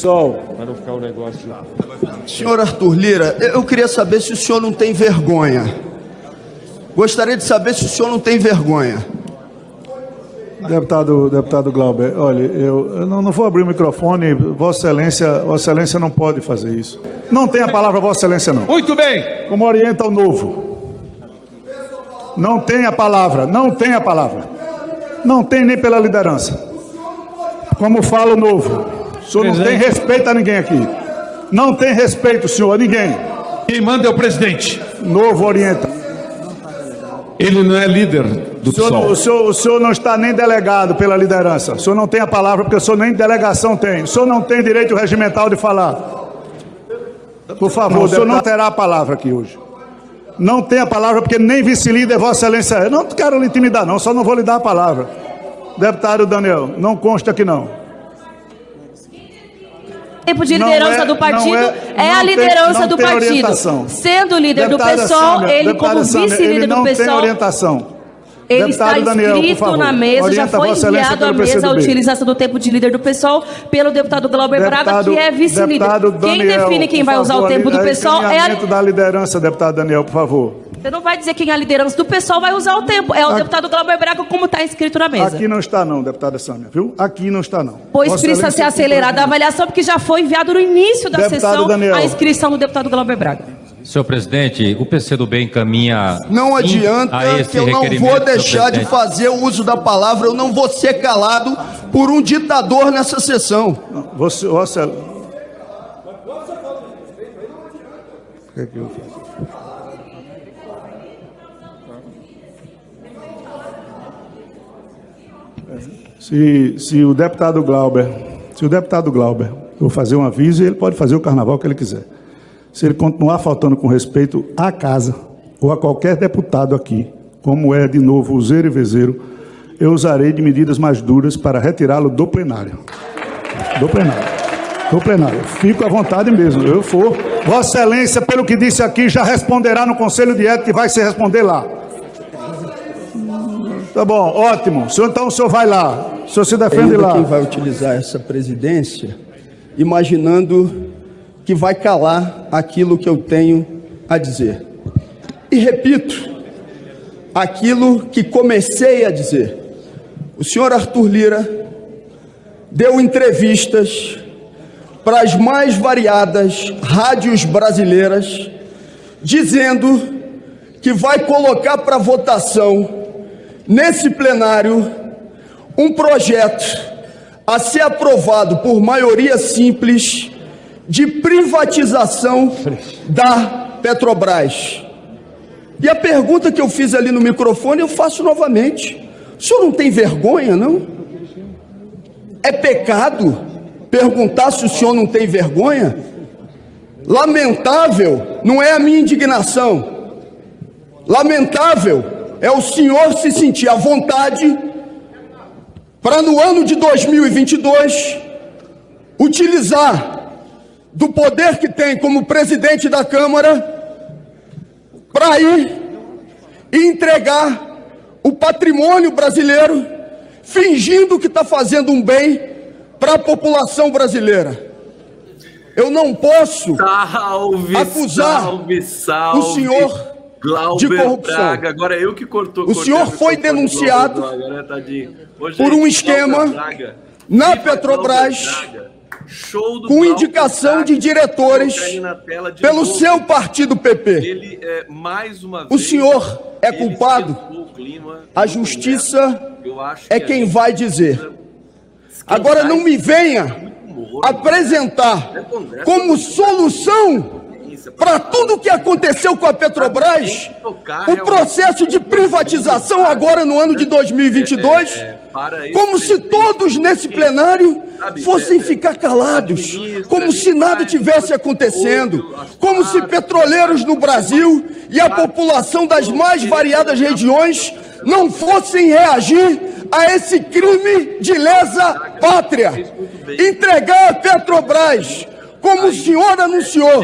Pessoal, Para não ficar um negócio. Senhor Arthur Lira, eu queria saber se o senhor não tem vergonha. Gostaria de saber se o senhor não tem vergonha. deputado, deputado Glauber, olha, eu, eu não, não vou abrir o microfone, Vossa Excelência, Vossa Excelência não pode fazer isso. Não tem a palavra Vossa Excelência, não. Muito bem! Como orienta o novo. Não tem a palavra, não tem a palavra. Não tem nem pela liderança. Como fala o novo. O senhor não tem Presidente. respeito a ninguém aqui. Não tem respeito, senhor, a ninguém. Quem manda é o presidente. Novo orienta. Ele não é líder do O senhor, PSOL. o, senhor, o senhor não está nem delegado pela liderança. O senhor não tem a palavra porque o senhor nem delegação tem. O senhor não tem direito regimental de falar. Por favor, o senhor não terá a palavra aqui hoje. Não tem a palavra porque nem vice-líder Vossa Excelência é. Não quero lhe intimidar, não, só não vou lhe dar a palavra. Deputado Daniel, não consta aqui não. Tempo de liderança é- do partido é, é- a tem- liderança não do tem partido. orientação. Sendo líder Deputada do PSOL, Sâmia, ele deputada como Sâmia, vice-líder ele do não tem PSOL, orientação. ele Deputado está inscrito favor, na mesa, já foi enviado à mesa a utilização do tempo de líder do PSOL pelo deputado Glauber Braga, Deputado- que é vice-líder. Quem define quem vai usar o favor, tempo do PSOL é a... da liderança, deputado Daniel, por favor. Você não vai dizer quem é a liderança do PSOL vai usar o tempo. É o Aqui- deputado Glauber Braga, como está inscrito na mesa. Aqui não está não, deputada Sâmia, viu? Aqui não está não. Pois Vossa precisa ser acelerada a avaliação, porque já foi enviado no início da Deputado sessão Daniel. a inscrição do deputado Glauber Braga. Senhor presidente, o PCdoB encaminha. Não adianta a esse que eu não vou deixar de fazer o uso da palavra, eu não vou ser calado por um ditador nessa sessão. Você, Vossa... O que é que eu faço? Se, se o deputado Glauber, se o deputado Glauber, eu vou fazer um aviso e ele pode fazer o carnaval que ele quiser. Se ele continuar faltando com respeito à casa ou a qualquer deputado aqui, como é de novo o Zero e Vezeiro, eu usarei de medidas mais duras para retirá-lo do plenário. Do plenário. Do plenário. Fico à vontade mesmo. Eu for. Vossa Excelência, pelo que disse aqui, já responderá no Conselho de Ética e vai se responder lá. Tá bom, ótimo. O senhor, então o senhor vai lá. O senhor se defende lá. quem vai utilizar essa presidência, imaginando que vai calar aquilo que eu tenho a dizer. E repito, aquilo que comecei a dizer. O senhor Arthur Lira deu entrevistas para as mais variadas rádios brasileiras, dizendo que vai colocar para votação nesse plenário um projeto a ser aprovado por maioria simples de privatização da Petrobras. E a pergunta que eu fiz ali no microfone eu faço novamente. O senhor não tem vergonha, não? É pecado perguntar se o senhor não tem vergonha? Lamentável não é a minha indignação. Lamentável é o senhor se sentir à vontade para no ano de 2022 utilizar do poder que tem como presidente da Câmara para ir e entregar o patrimônio brasileiro, fingindo que está fazendo um bem para a população brasileira. Eu não posso Salve, acusar salve, salve. o senhor Glauber de corrupção. Braga. Agora eu que cortou. O senhor foi denunciado Braga, né, por gente, um esquema Braga. na Petrobras, com indicação Braga. de diretores de pelo novo. seu partido PP. Ele é O senhor é culpado? A justiça é quem vai dizer. Agora não me venha muito morno. apresentar É como solução para tudo que aconteceu com a Petrobras o processo de privatização agora no ano de 2022, É, esse como se todos nesse plenário fossem ficar calados, como se nada tivesse acontecendo, como se petroleiros no Brasil e a população das mais variadas regiões não fossem reagir a esse crime de lesa pátria. Entregar a Petrobras, como o senhor anunciou,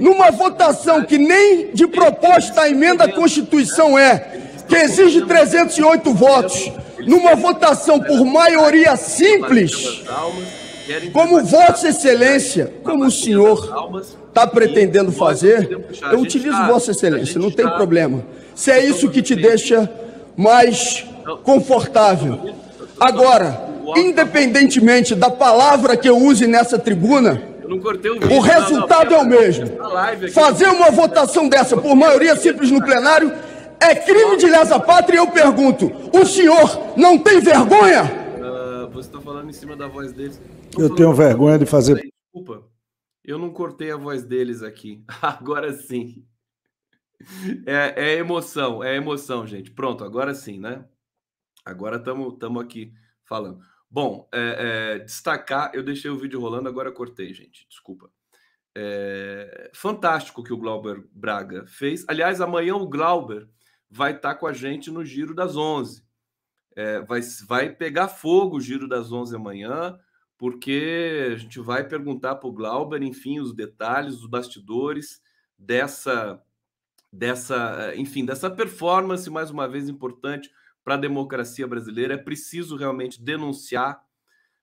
numa votação que nem de proposta à emenda à Constituição é, que exige 308 votos, numa votação por maioria simples, Como Vossa Excelência, como o senhor está pretendendo fazer, eu utilizo Vossa Excelência, não tem problema. Se é isso que te deixa mais confortável. Agora, independentemente da palavra que eu use nessa tribuna, não cortei o vídeo. o resultado é o mesmo. Fazer uma votação dessa por maioria simples no plenário é crime de lesa pátria e eu pergunto: o senhor não tem vergonha? Ah, você está falando em cima da voz deles. Tô Eu tenho vergonha de fazer. Desculpa. Eu não cortei a voz deles aqui. Agora sim. É, é emoção, é emoção, gente. Pronto, agora sim, né? Agora estamos aqui falando. Bom, é, é, destacar, eu deixei o vídeo rolando, agora cortei, gente. Desculpa. É, fantástico que o Glauber Braga fez. Aliás, amanhã o Glauber vai estar com a gente no Giro das 11. É, vai, vai pegar fogo o Giro das 11 amanhã, porque a gente vai perguntar para o Glauber, enfim, os detalhes, os bastidores dessa, dessa, enfim, dessa performance, mais uma vez importante para a democracia brasileira. É preciso realmente denunciar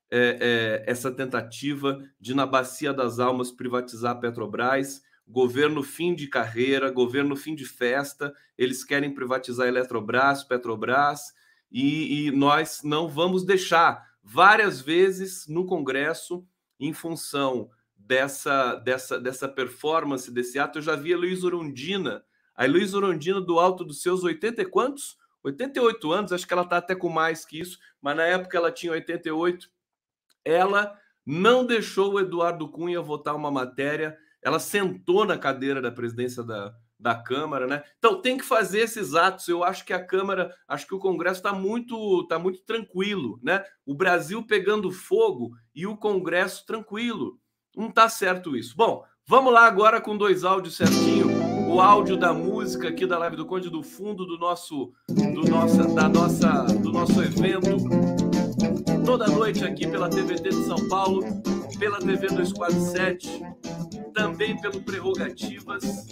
é, é, essa tentativa de, na bacia das almas, privatizar a Petrobras. Governo fim de carreira, governo fim de festa, eles querem privatizar a Eletrobras, Petrobras, e, e nós não vamos deixar. Várias vezes no Congresso, em função dessa, dessa, dessa performance, desse ato, eu já vi a Luiz Orondina, a Luiz Orondina do alto dos seus 80 e quantos? 88 anos, acho que ela está até com mais que isso, mas na época ela tinha 88. Ela não deixou o Eduardo Cunha votar uma matéria, ela sentou na cadeira da presidência da, da Câmara, né? Então tem que fazer esses atos. Eu acho que a Câmara, acho que o Congresso está muito, tá muito tranquilo, né? O Brasil pegando fogo e o Congresso tranquilo. Não está certo isso. Bom, vamos lá agora com dois áudios certinho. O áudio da música aqui da Live do Conde do fundo do nosso, do nossa, da nossa, do nosso evento toda noite aqui pela TVT de São Paulo, pela TV 247, também pelo Prerrogativas.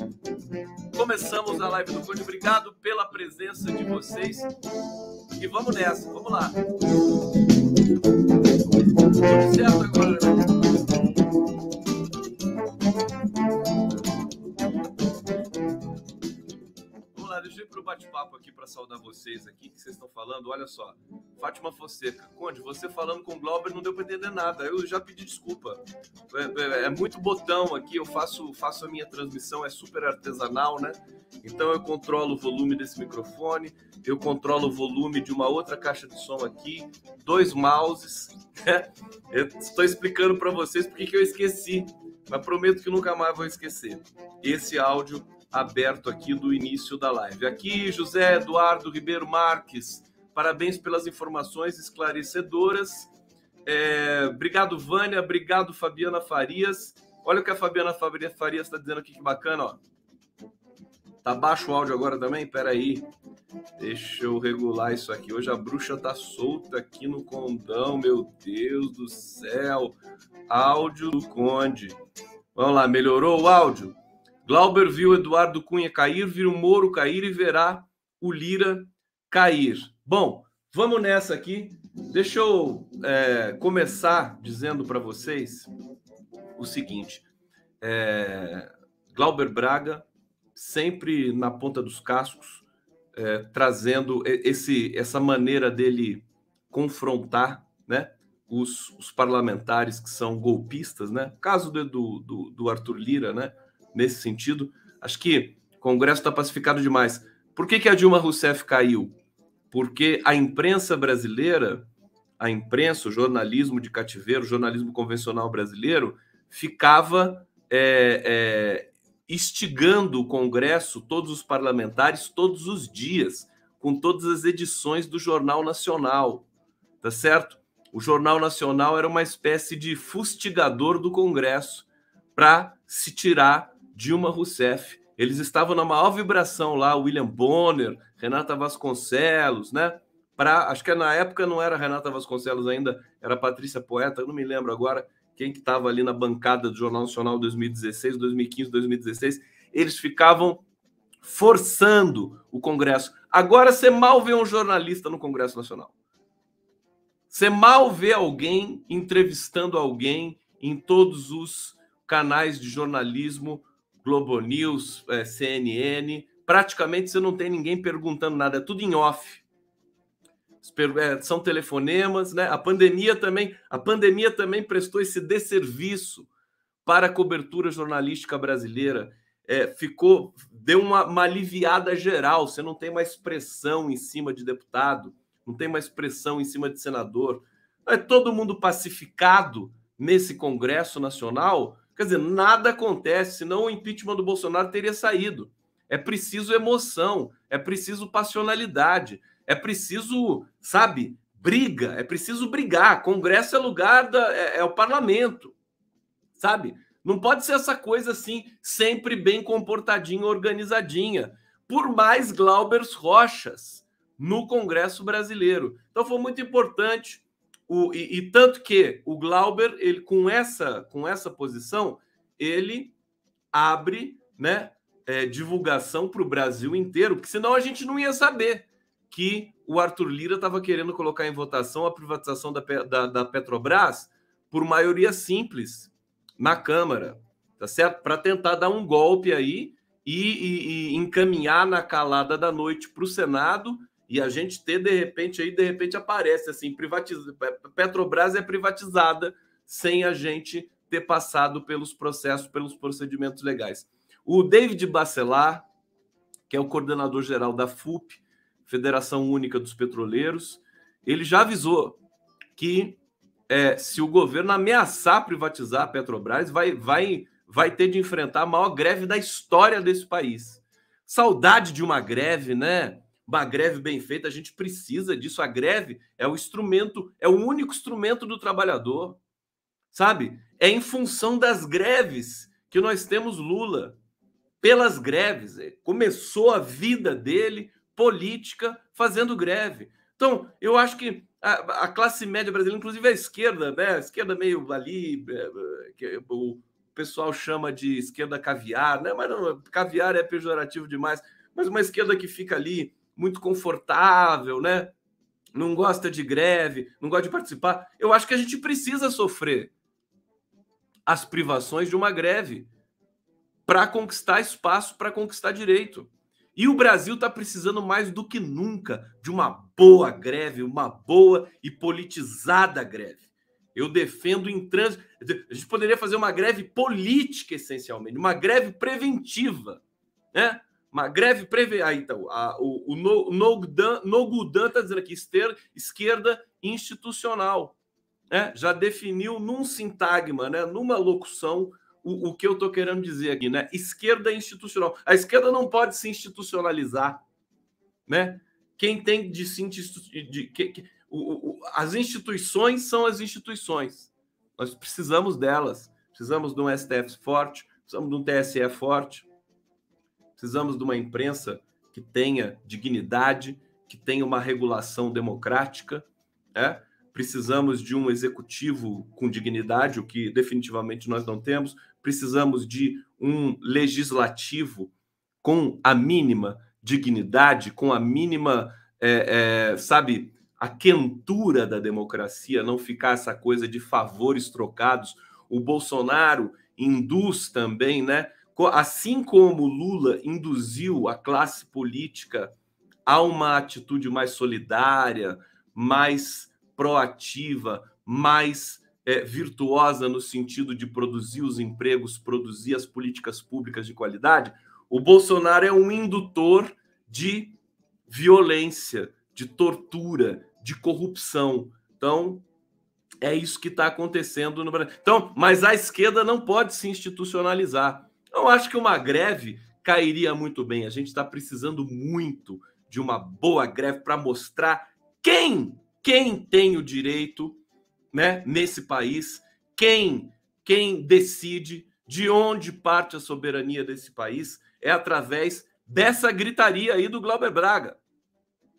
Começamos a live do Conde. Obrigado pela presença de vocês. E vamos nessa, vamos lá. Tudo certo agora, né? Para o bate-papo aqui para saudar vocês aqui, que vocês estão falando. Olha só, Fátima Fonseca, Conde, você falando com o Glauber não deu para entender nada. Eu já pedi desculpa. É, é- é muito botão aqui, eu faço, faço a minha transmissão, é super artesanal, né? Então eu controlo o volume desse microfone, eu controlo o volume de uma outra caixa de som aqui, dois mouses. né? Eu estou explicando para vocês porque que eu esqueci, mas prometo que nunca mais vou esquecer. Esse áudio aberto aqui do início da live. Aqui, José Eduardo Ribeiro Marques, parabéns pelas informações esclarecedoras. É, obrigado, Vânia. Obrigado, Fabiana Farias. Olha o que a Fabiana Farias está dizendo aqui, que bacana, ó. Tá baixo o áudio agora também? Pera aí. Deixa eu regular isso aqui. Hoje a bruxa tá solta aqui no condão, meu Deus do céu. Áudio do Conde. Vamos lá, melhorou o áudio? Glauber viu Eduardo Cunha cair, viu Moro cair e verá o Lira cair. Bom, vamos nessa aqui. Deixa eu é, começar dizendo para vocês o seguinte: é, Glauber Braga sempre na ponta dos cascos, é, trazendo esse, essa maneira dele confrontar, né? Os, os parlamentares que são golpistas, né? Caso do, do, do Arthur Lira, né? Nesse sentido, acho que o Congresso está pacificado demais. Por que, que a Dilma Rousseff caiu? Porque a imprensa brasileira, a imprensa, o jornalismo de cativeiro, o jornalismo convencional brasileiro, ficava é, é, instigando o Congresso, todos os parlamentares, todos os dias, com todas as edições do Jornal Nacional, tá certo? O Jornal Nacional era uma espécie de fustigador do Congresso para se tirar Dilma Rousseff. Eles estavam na maior vibração lá, William Bonner, Renata Vasconcelos, né? Para, acho que na época não era Renata Vasconcelos ainda, era Patrícia Poeta, não me lembro agora quem que estava ali na bancada do Jornal Nacional 2016, 2015, 2016. Eles ficavam forçando o Congresso. Agora você mal vê um jornalista no Congresso Nacional. Você mal vê alguém entrevistando alguém em todos os canais de jornalismo, Globo News, é, CNN. Praticamente você não tem ninguém perguntando nada, é tudo em off. É, são telefonemas, né? A pandemia também, a pandemia também prestou esse desserviço para a cobertura jornalística brasileira. É, ficou, deu uma, uma aliviada geral. Você não tem mais pressão em cima de deputado, não tem mais pressão em cima de senador. É todo mundo pacificado nesse Congresso Nacional. Quer dizer, nada acontece, senão o impeachment do Bolsonaro teria saído. É preciso emoção, é preciso passionalidade, é preciso, sabe, briga, é preciso brigar. Congresso é lugar da, é, é o parlamento, sabe? Não pode ser essa coisa assim, sempre bem comportadinha, organizadinha. Por mais Glaubers Rochas no Congresso brasileiro. Então foi muito importante. O, e, e tanto que o Glauber, ele, com, essa, com essa posição, ele abre né, é, divulgação para o Brasil inteiro, porque senão a gente não ia saber que o Arthur Lira estava querendo colocar em votação a privatização da, da, da Petrobras por maioria simples na Câmara, tá certo? Para tentar dar um golpe aí e, e, e encaminhar na calada da noite para o Senado e a gente ter de repente aí de repente aparece assim privatiza Petrobras é privatizada sem a gente ter passado pelos processos, pelos procedimentos legais. O David Bacelar, que é o coordenador geral da FUP, Federação Única dos Petroleiros, ele já avisou que é, se o governo ameaçar privatizar a Petrobras, vai, vai, vai ter de enfrentar a maior greve da história desse país. Saudade de uma greve, né? Uma greve bem feita, a gente precisa disso. A greve é o instrumento, é o único instrumento do trabalhador, sabe? É em função das greves que nós temos Lula. Pelas greves, é, começou a vida dele política fazendo greve. Então, eu acho que a, a classe média brasileira, inclusive a esquerda, né? A esquerda meio ali, é, que o pessoal chama de esquerda caviar, né? Mas não, caviar é pejorativo demais. Mas uma esquerda que fica ali muito confortável, né? Não gosta de greve, não gosta de participar. Eu acho que a gente precisa sofrer as privações de uma greve para conquistar espaço, para conquistar direito. E o Brasil está precisando mais do que nunca de uma boa greve, uma boa e politizada greve. Eu defendo em trânsito. A gente poderia fazer uma greve política, essencialmente, uma greve preventiva. Né? Uma greve preventiva. Ah, então, a, o, o Nogudan está dizendo aqui: esquerda, esquerda institucional. Né? Já definiu num sintagma, né? numa locução, o, o que eu estou querendo dizer aqui, né? Esquerda institucional. A esquerda não pode se institucionalizar, né? Quem tem de se de, que, o, o, as instituições são as instituições. Nós precisamos delas. Precisamos de um STF forte, precisamos de um TSE forte, precisamos de uma imprensa que tenha dignidade, que tenha uma regulação democrática, né? precisamos de um executivo com dignidade, o que definitivamente nós não temos, precisamos de um legislativo com a mínima dignidade, com a mínima, é, é, sabe, a quentura da democracia, não ficar essa coisa de favores trocados. O Bolsonaro induz também, né? Assim como Lula induziu a classe política a uma atitude mais solidária, mais proativa, mais é, virtuosa no sentido de produzir os empregos, produzir as políticas públicas de qualidade, o Bolsonaro é um indutor de violência, de tortura, de corrupção. Então, é isso que está acontecendo no Brasil. Então, mas a esquerda não pode se institucionalizar. Eu acho que uma greve cairia muito bem. A gente está precisando muito de uma boa greve para mostrar quem, quem tem o direito né, nesse país, quem, quem decide de onde parte a soberania desse país é através dessa gritaria aí do Glauber Braga.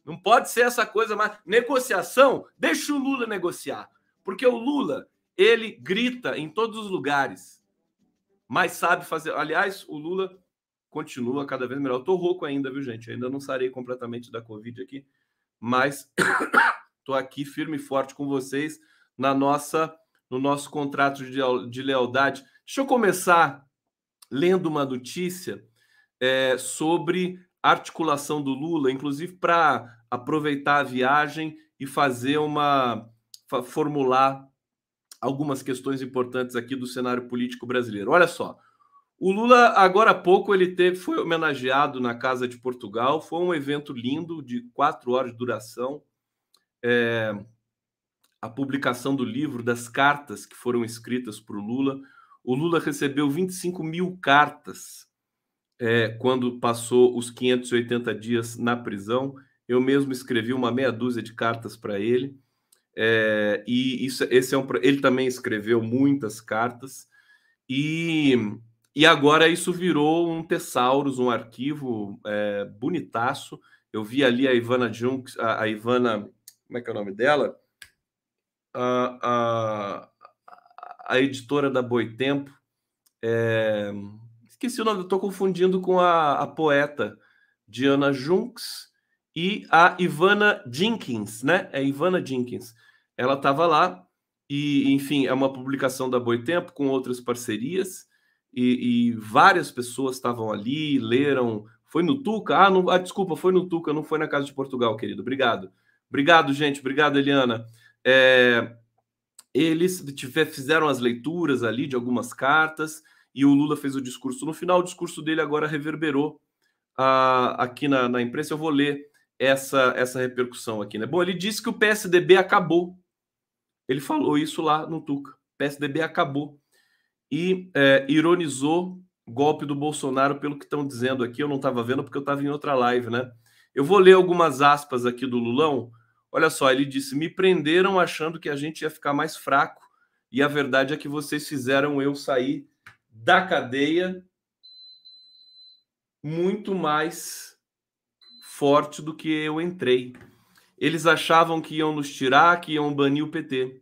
Não pode ser essa coisa mais. Negociação, deixa o Lula negociar. Porque o Lula, ele grita em todos os lugares, mas sabe fazer. Aliás, o Lula continua cada vez melhor. Eu tô rouco ainda, viu, gente? ainda não sarei completamente da Covid aqui, mas Estou aqui firme e forte com vocês na nossa no nosso contrato de, de lealdade. Deixa eu começar lendo uma notícia é, sobre articulação do Lula, inclusive para aproveitar a viagem e fazer uma formular algumas questões importantes aqui do cenário político brasileiro. Olha só, o Lula agora há pouco ele teve, foi homenageado na Casa de Portugal, foi um evento lindo de quatro horas de duração. É, a publicação do livro das cartas que foram escritas por Lula. O Lula recebeu 25 mil cartas é, quando passou os 580 dias na prisão. Eu mesmo escrevi uma meia dúzia de cartas para ele. É, e isso, esse é um, ele também escreveu muitas cartas. E, e agora isso virou um Tesauros, um arquivo é, bonitaço. Eu vi ali a Ivana Junks, a, a Ivana, como é que é o nome dela? a, a, a editora da Boitempo, é, esqueci o nome, estou confundindo com a, a poeta Diana Junks e a Ivana Jenkins, né? É Ivana Jenkins. Ela estava lá e, enfim, é uma publicação da Boitempo com outras parcerias e, e várias pessoas estavam ali, leram. Foi no Tuca? Ah, não, ah, desculpa, foi no Tuca, não foi na Casa de Portugal, querido. Obrigado. Obrigado, gente. Obrigado, Eliana. É, eles tiver, fizeram as leituras ali de algumas cartas e o Lula fez o discurso. No final, o discurso dele agora reverberou ah, aqui na, na, imprensa. Eu vou ler essa, essa repercussão aqui. Né? Bom, ele disse que o PSDB acabou. Ele falou isso lá no Tuca. PSDB acabou. E é, ironizou golpe do Bolsonaro pelo que estão dizendo aqui. Eu não estava vendo porque eu estava em outra live, né? Eu vou ler algumas aspas aqui do Lulão Olha só, ele disse: me prenderam achando que a gente ia ficar mais fraco, e a verdade é que vocês fizeram eu sair da cadeia muito mais forte do que eu entrei. Eles achavam que iam nos tirar, que iam banir o PT.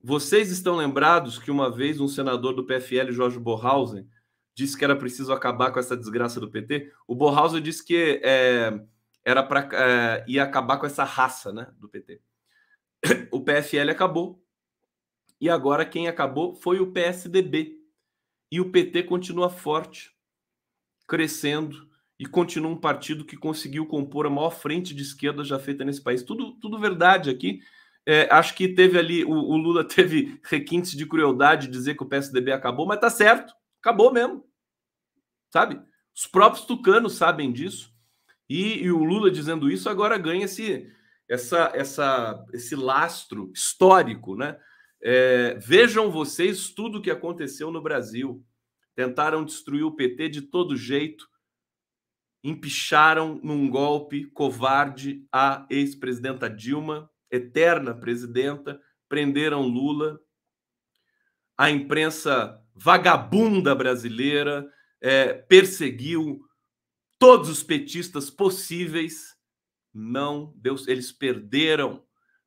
Vocês estão lembrados que uma vez um senador do PFL, Jorge Borhausen, disse que era preciso acabar com essa desgraça do PT? O Borhausen disse que é, era para é, ia acabar com essa raça né, do PT. O PFL acabou. E agora quem acabou foi o PSDB. E o PT continua forte, crescendo e continua um partido que conseguiu compor a maior frente de esquerda já feita nesse país. Tudo, tudo verdade aqui. É, acho que teve ali, o, o, Lula teve requintes de crueldade dizer que o PSDB acabou, mas tá certo, acabou mesmo. Sabe? Os próprios tucanos sabem disso. E, e o Lula dizendo isso agora ganha esse, essa, essa, esse lastro histórico, né? É, vejam vocês tudo o que aconteceu no Brasil. Tentaram destruir o PT de todo jeito, empicharam num golpe covarde a ex-presidenta Dilma, eterna presidenta, prenderam Lula, a imprensa vagabunda brasileira é, perseguiu todos os petistas possíveis. Não, Deus, eles perderam,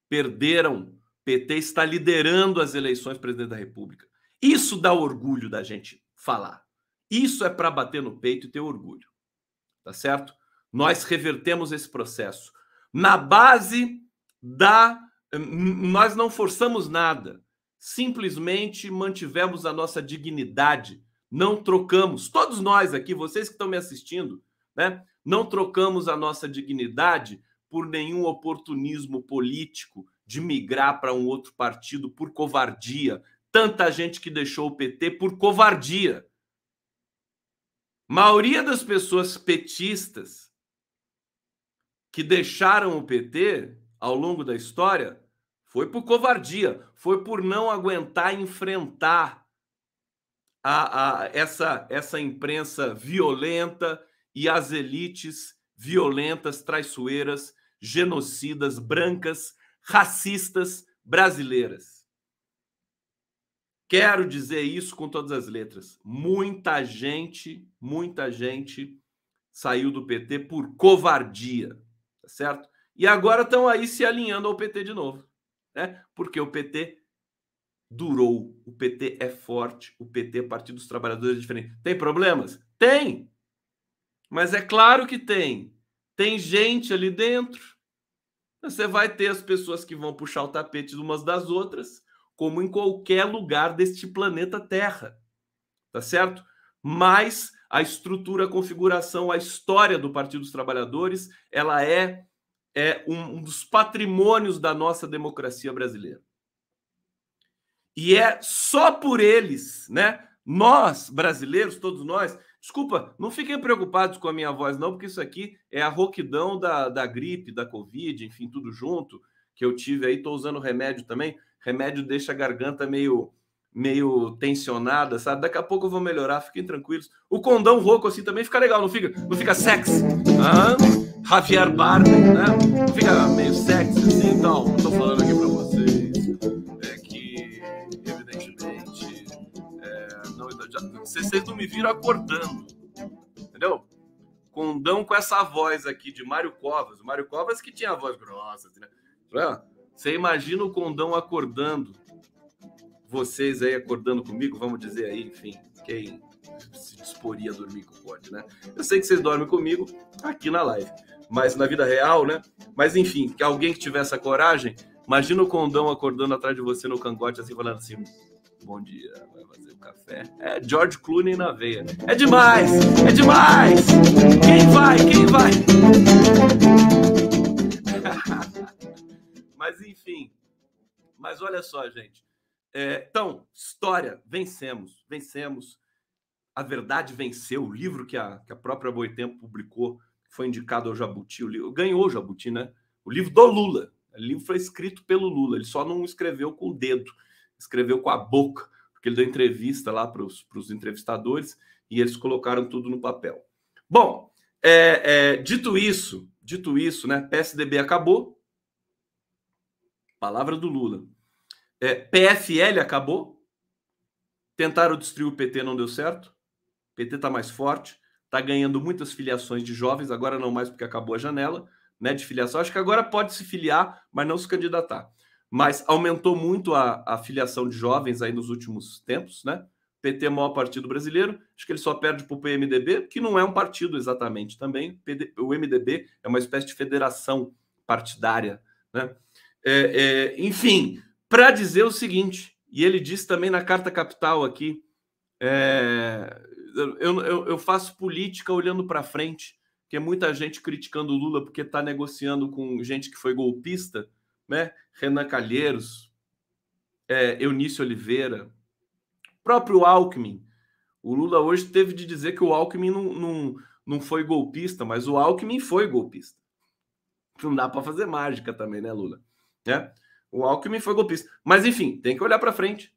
perderam. PT está liderando as eleições presidente da República. Isso dá orgulho da gente falar. Isso é para bater no peito e ter orgulho. Tá certo? Nós revertemos esse processo. Na base da. Nós não forçamos nada. Simplesmente mantivemos a nossa dignidade. Não trocamos. Todos nós aqui, vocês que estão me assistindo, né? Não trocamos a nossa dignidade por nenhum oportunismo político de migrar para um outro partido por covardia. Tanta gente que deixou o PT por covardia. Maioria das pessoas petistas que deixaram o PT ao longo da história foi por covardia, foi por não aguentar enfrentar a, a, essa, essa imprensa violenta e as elites violentas, traiçoeiras, genocidas, brancas, racistas brasileiras. Quero dizer isso com todas as letras. Muita gente, muita gente saiu do PT por covardia, tá certo? E agora estão aí se alinhando ao PT de novo, né? Porque o PT durou, o PT é forte, o PT, Partido dos Trabalhadores, é diferente. Tem problemas? Tem! Mas é claro que tem. Tem gente ali dentro Você vai ter as pessoas que vão puxar o tapete umas das outras, como em qualquer lugar deste planeta Terra. Tá certo? Mas a estrutura, a configuração, a história do Partido dos Trabalhadores, ela é, é um, um dos patrimônios da nossa democracia brasileira. E é só por eles, né? Nós, brasileiros, todos nós, desculpa, não fiquem preocupados com a minha voz, não, porque isso aqui é a roquidão da, da gripe, da Covid, enfim, tudo junto que eu tive aí. Estou usando remédio também. Remédio deixa a garganta meio meio tensionada, sabe? Daqui a pouco eu vou melhorar, fiquem tranquilos. O condão rouco assim também fica legal, não fica, não fica sexy. Ah, Javier Bardem, né? Fica meio sexy assim, então. Tô falando aqui para vocês é que evidentemente é, não, já, vocês não me viram acordando, entendeu? Condão com essa voz aqui de Mário Covas, o Mário Covas que tinha a voz grossa, assim, né? Você imagina o condão acordando vocês aí acordando comigo, vamos dizer aí, enfim, quem se disporia a dormir com pode, né? Eu sei que vocês dormem comigo aqui na live, mas na vida real, né? Mas enfim, que alguém que tivesse a coragem, imagina o condão acordando atrás de você no cangote, assim, falando assim: bom dia, vai fazer o café. É George Clooney na veia. É demais! É demais! Quem vai? Quem vai? mas enfim, mas olha só, gente. É, então, história, vencemos, vencemos. A verdade venceu. O livro que a, que a própria Boitempo publicou foi indicado ao Jabuti. O livro, ganhou o Jabuti, né? O livro do Lula. O livro foi escrito pelo Lula. Ele só não escreveu com o dedo, escreveu com a boca, porque ele deu entrevista lá para os entrevistadores e eles colocaram tudo no papel. Bom, é, é, dito isso, dito isso, né? PSDB acabou. Palavra do Lula. É, PFL acabou. Tentaram destruir o PT, não deu certo. O PT está mais forte, está ganhando muitas filiações de jovens, agora não mais porque acabou a janela né, de filiação. Acho que agora pode se filiar, mas não se candidatar. Mas aumentou muito a, a filiação de jovens aí nos últimos tempos, né? PT é o maior partido brasileiro, acho que ele só perde para o PMDB, que não é um partido exatamente também. O MDB é uma espécie de federação partidária, né? É, é, enfim, para dizer o seguinte, e ele disse também na Carta Capital aqui, é, eu, eu, eu, faço política olhando para frente, que é muita gente criticando o Lula porque está negociando com gente que foi golpista, né? Renan Calheiros, é, Eunício Oliveira, próprio Alckmin. O Lula hoje teve de dizer que o Alckmin não, não, não foi golpista, mas o Alckmin foi golpista. Não dá para fazer mágica também, né, Lula? Né? O Alckmin foi golpista. Mas, enfim, tem que olhar para frente.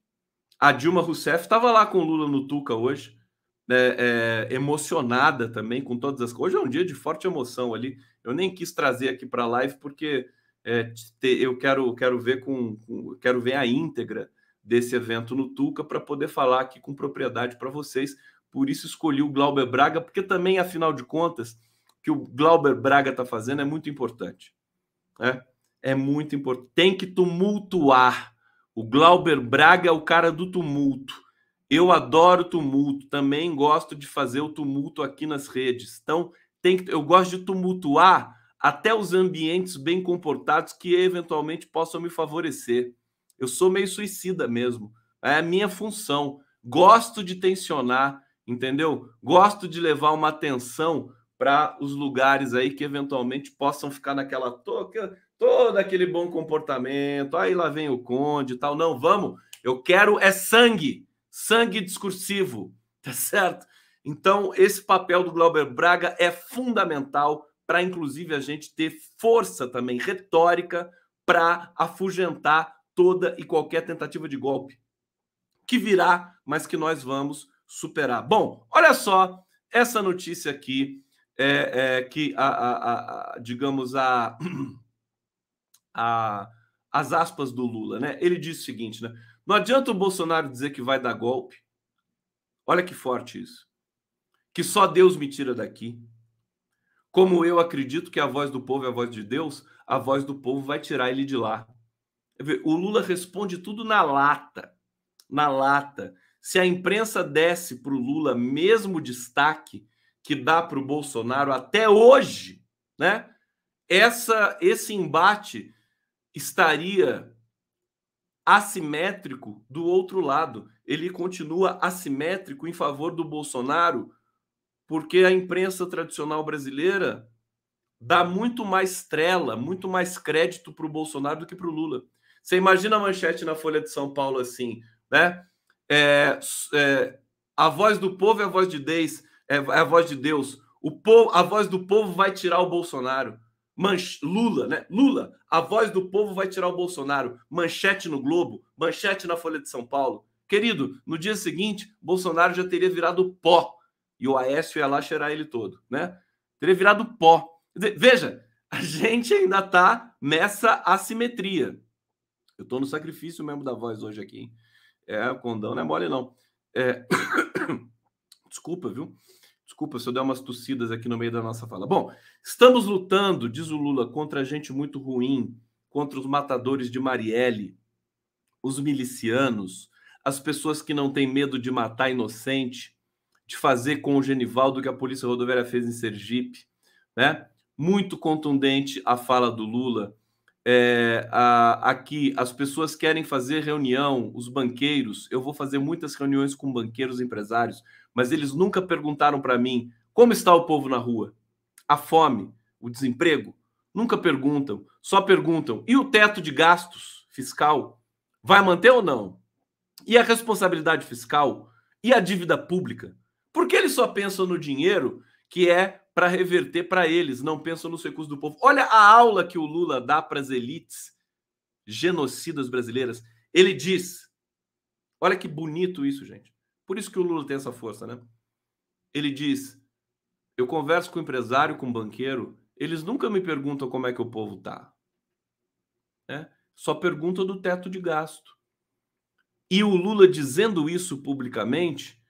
A Dilma Rousseff estava lá com o Lula no Tuca hoje, né, é, emocionada também com todas as coisas. Hoje é um dia de forte emoção ali. Eu nem quis trazer aqui para a live porque é, eu quero, quero ver com, com, quero ver a íntegra desse evento no Tuca para poder falar aqui com propriedade para vocês. Por isso escolhi o Glauber Braga, porque também, afinal de contas, que o Glauber Braga está fazendo é muito importante. Né? É muito importante. Tem que tumultuar. O Glauber Braga é o cara do tumulto. Eu adoro tumulto, também gosto de fazer o tumulto aqui nas redes. Então, tem que, eu gosto de tumultuar até os ambientes bem comportados que eventualmente possam me favorecer. Eu sou meio suicida mesmo. É a minha função. Gosto de tensionar, entendeu? Gosto de levar uma atenção para os lugares aí que eventualmente possam ficar naquela toca, todo aquele bom comportamento. Aí lá vem o conde e tal. Não, vamos. Eu quero é sangue, sangue discursivo, tá certo? Então, esse papel do Glauber Braga é fundamental para, inclusive, a gente ter força também retórica para afugentar toda e qualquer tentativa de golpe que virá, mas que nós vamos superar. Bom, olha só essa notícia aqui, é, é que a, a, a digamos a a, as aspas do Lula, né? Ele disse o seguinte, né? Não adianta o Bolsonaro dizer que vai dar golpe. Olha que forte isso. Que só Deus me tira daqui. Como eu acredito que a voz do povo é a voz de Deus, a voz do povo vai tirar ele de lá. O Lula responde tudo na lata. Na lata. Se a imprensa desse para o Lula mesmo destaque que dá para o Bolsonaro até hoje, né? essa esse embate estaria assimétrico do outro lado. Ele continua assimétrico em favor do Bolsonaro, porque a imprensa tradicional brasileira dá muito mais trela, muito mais crédito para o Bolsonaro do que para o Lula. Você imagina a manchete na Folha de São Paulo assim, né? É, é, a voz do povo é a voz de Deus, é, é a voz de Deus. O povo, a voz do povo vai tirar o Bolsonaro. Manch... Lula, né? Lula, a voz do povo vai tirar o Bolsonaro. Manchete no Globo, manchete na Folha de São Paulo. Querido, no dia seguinte, Bolsonaro já teria virado pó e o Aécio ia lá cheirar ele todo, né? Teria virado pó. Veja, a gente ainda está nessa assimetria. Eu estou no sacrifício mesmo da voz hoje aqui. Hein? É, o condão não é mole, não. É... Desculpa, viu? Desculpa se eu der umas tossidas aqui no meio da nossa fala. Bom, estamos lutando, diz o Lula, contra gente muito ruim, contra os matadores de Marielle, os milicianos, as pessoas que não têm medo de matar inocente, de fazer com o Genivaldo que a Polícia Rodoviária fez em Sergipe, né? Muito contundente a fala do Lula. É, a, aqui as pessoas querem fazer reunião, os banqueiros. Eu vou fazer muitas reuniões com banqueiros empresários, mas eles nunca perguntaram para mim como está o povo na rua, a fome, o desemprego. Nunca perguntam, só perguntam: e o teto de gastos fiscal vai manter ou não? E a responsabilidade fiscal? E a dívida pública? Porque eles só pensam no dinheiro que é para reverter para eles, não pensam nos recursos do povo. Olha a aula que o Lula dá para as elites genocidas brasileiras. Ele diz: olha que bonito isso, gente. Por isso que o Lula tem essa força, né? Ele diz: eu converso com empresário, com banqueiro, eles nunca me perguntam como é que o povo tá. Né? Só perguntam do teto de gasto. E o Lula dizendo isso publicamente,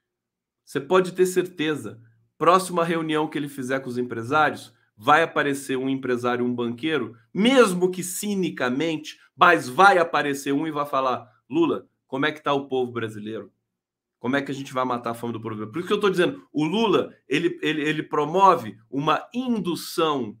você pode ter certeza próxima reunião que ele fizer com os empresários, vai aparecer um empresário, um banqueiro, mesmo que cinicamente, mas vai aparecer um e vai falar: Lula, como é que está o povo brasileiro? Como é que a gente vai matar a fome do brasileiro? Por isso que eu estou dizendo, o Lula ele, ele, ele promove uma indução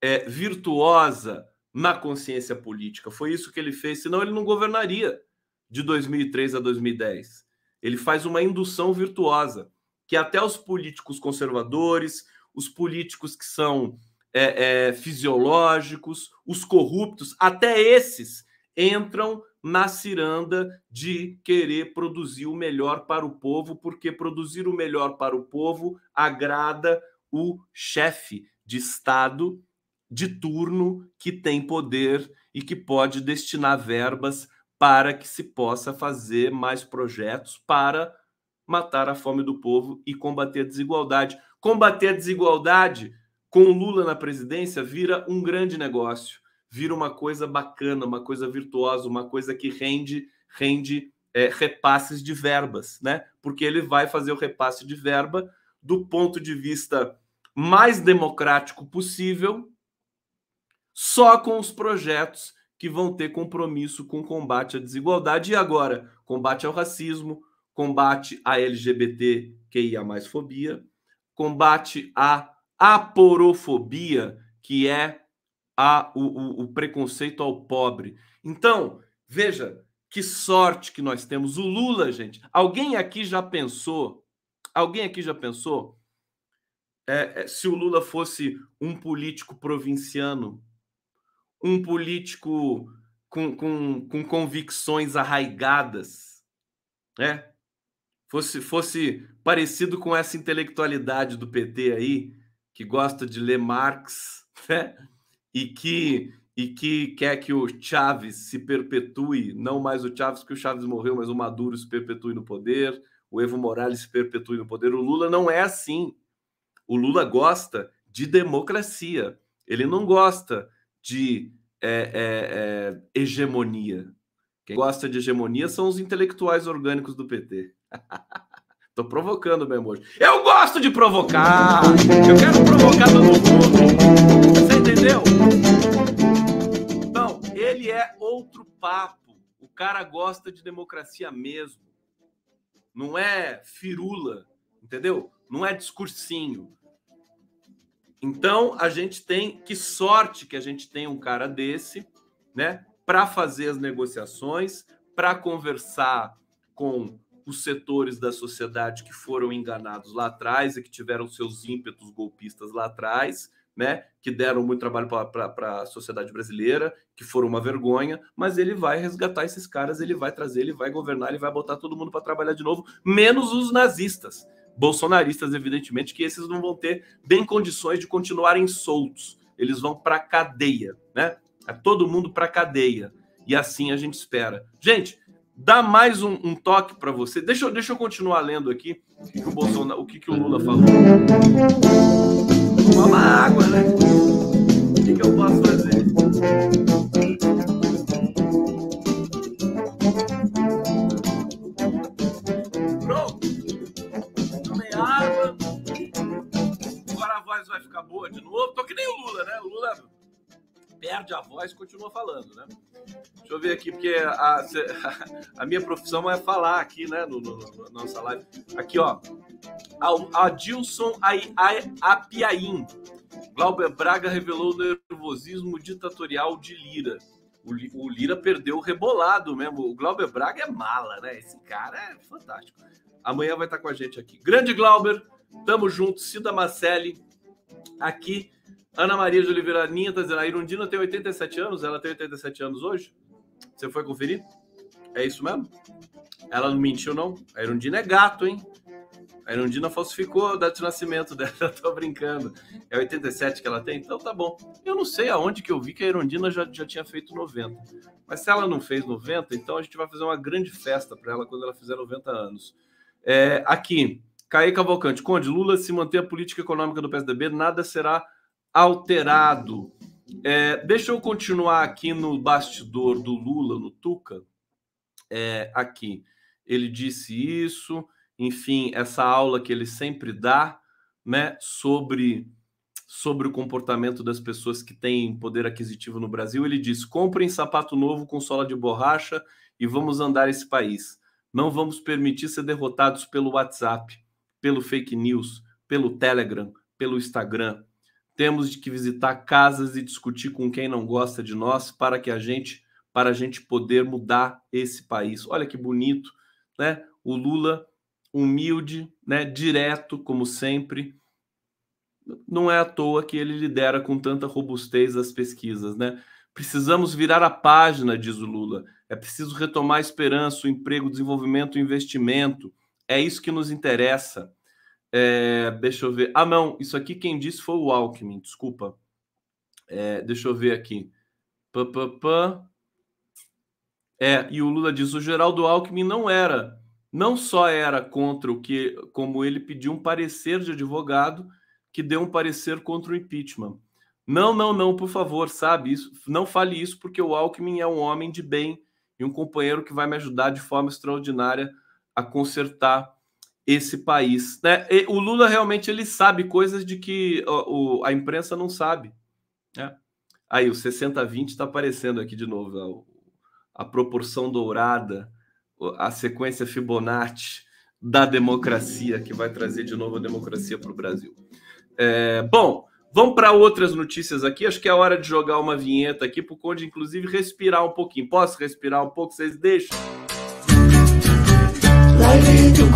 é, virtuosa na consciência política. Foi isso que ele fez, senão ele não governaria de 2003 a 2010. Ele faz uma indução virtuosa que até os políticos conservadores, os políticos que são é, é, fisiológicos, os corruptos, até esses entram na ciranda de querer produzir o melhor para o povo, porque produzir o melhor para o povo agrada o chefe de Estado de turno que tem poder e que pode destinar verbas para que se possa fazer mais projetos para matar a fome do povo e combater a desigualdade. Combater a desigualdade com Lula na presidência vira um grande negócio, vira uma coisa bacana, uma coisa virtuosa, uma coisa que rende rende é, repasses de verbas, né? Porque ele vai fazer o repasse de verba do ponto de vista mais democrático possível, só com os projetos que vão ter compromisso com combate à desigualdade e agora combate ao racismo, combate a LGBTQIA mais fobia, combate a aporofobia, que é a, o, o, o preconceito ao pobre. Então, veja que sorte que nós temos. O Lula, gente. Alguém aqui já pensou? Alguém aqui já pensou? É, é, se o Lula fosse um político provinciano, um político com, com, com convicções arraigadas, né? fosse, fosse parecido com essa intelectualidade do PT aí, que gosta de ler Marx, né? E que e que quer que o Chaves se perpetue, não mais o Chaves, que o Chaves morreu, mas o Maduro se perpetue no poder, o Evo Morales se perpetue no poder. O Lula não é assim. O Lula gosta de democracia. Ele não gosta de é, é, é, hegemonia. Quem gosta de hegemonia são os intelectuais orgânicos do PT. Tô provocando mesmo hoje. Eu gosto de provocar. Eu quero provocar todo mundo. Entendeu? Então, ele é outro papo. O cara gosta de democracia mesmo. Não é firula, entendeu? Não é discursinho. Então a gente tem que sorte que a gente tem um cara desse, né, para fazer as negociações, para conversar com os setores da sociedade que foram enganados lá atrás e que tiveram seus ímpetos golpistas lá atrás, né, que deram muito trabalho para a sociedade brasileira, que foram uma vergonha, mas ele vai resgatar esses caras, ele vai trazer, ele vai governar, ele vai botar todo mundo para trabalhar de novo, menos os nazistas, bolsonaristas, evidentemente, que esses não vão ter bem condições de continuarem soltos, eles vão para cadeia, né? É todo mundo para cadeia. E assim a gente espera. Gente, dá mais um, um toque para você. Deixa eu, deixa eu continuar lendo aqui o Bolsonaro, o, que, que o Lula falou. Tomar uma água, né? O que, que eu posso fazer? Pronto. Tomei água. Agora a voz vai ficar boa de novo. Tô que nem o Lula, né? Lula perde a voz e continua falando, né? Deixa eu ver aqui, porque a, a minha profissão é falar aqui, né, no, no, no nossa live. Aqui, ó. Adilson Apiaim. Glauber Braga revelou o nervosismo ditatorial de Lira. O, o Lira perdeu rebolado mesmo. O Glauber Braga é mala, né? Esse cara é fantástico. Amanhã vai estar com a gente aqui. Grande Glauber, tamo junto. Cida Marcelli, aqui. Ana Maria de Oliveira Ninha tá dizendo: a Irundina tem 87 anos, ela tem 87 anos hoje? Você foi conferir? É isso mesmo? Ela não mentiu, não? A Irundina é gato, hein? A Irundina falsificou a data de nascimento dela, tô brincando. É 87 que ela tem? Então tá bom. Eu não sei aonde que eu vi que a Irundina já, já tinha feito 90. Mas se ela não fez 90, então a gente vai fazer uma grande festa para ela quando ela fizer 90 anos. É, aqui, Caí Cavalcante. Conde, Lula se manter a política econômica do PSDB, nada será alterado. É, deixa eu continuar aqui no bastidor do Lula, no Tuca. É, aqui, ele disse isso, enfim, essa aula que ele sempre dá, né, sobre sobre o comportamento das pessoas que têm poder aquisitivo no Brasil. Ele diz: comprem sapato novo com sola de borracha e vamos andar esse país. Não vamos permitir ser derrotados pelo WhatsApp, pelo fake news, pelo Telegram, pelo Instagram. Temos que visitar casas e discutir com quem não gosta de nós para que a gente para a gente poder mudar esse país. Olha que bonito, né? O Lula humilde, né, direto como sempre. Não é à toa que ele lidera com tanta robustez as pesquisas, né? Precisamos virar a página, diz o Lula. É preciso retomar a esperança, o emprego, o desenvolvimento, o investimento. É isso que nos interessa. É, deixa eu ver. Ah, não, isso aqui quem disse foi o Alckmin, desculpa. É, deixa eu ver aqui. Pã, pã, pã. É, e o Lula diz: o Geraldo Alckmin não era, não só era contra o que, como ele pediu um parecer de advogado que deu um parecer contra o impeachment. Não, não, não, por favor, sabe isso? Não fale isso porque o Alckmin é um homem de bem e um companheiro que vai me ajudar de forma extraordinária a consertar esse país. Né? E o Lula realmente ele sabe coisas de que o, a imprensa não sabe. Né? Aí o 60-20 está aparecendo aqui de novo. A, a, proporção dourada, a sequência Fibonacci da democracia, que vai trazer de novo a democracia para o Brasil. É, bom, vamos para outras notícias aqui. Acho que é hora de jogar uma vinheta aqui para o Conde, inclusive, respirar um pouquinho. Posso respirar um pouco? Vocês deixam? Live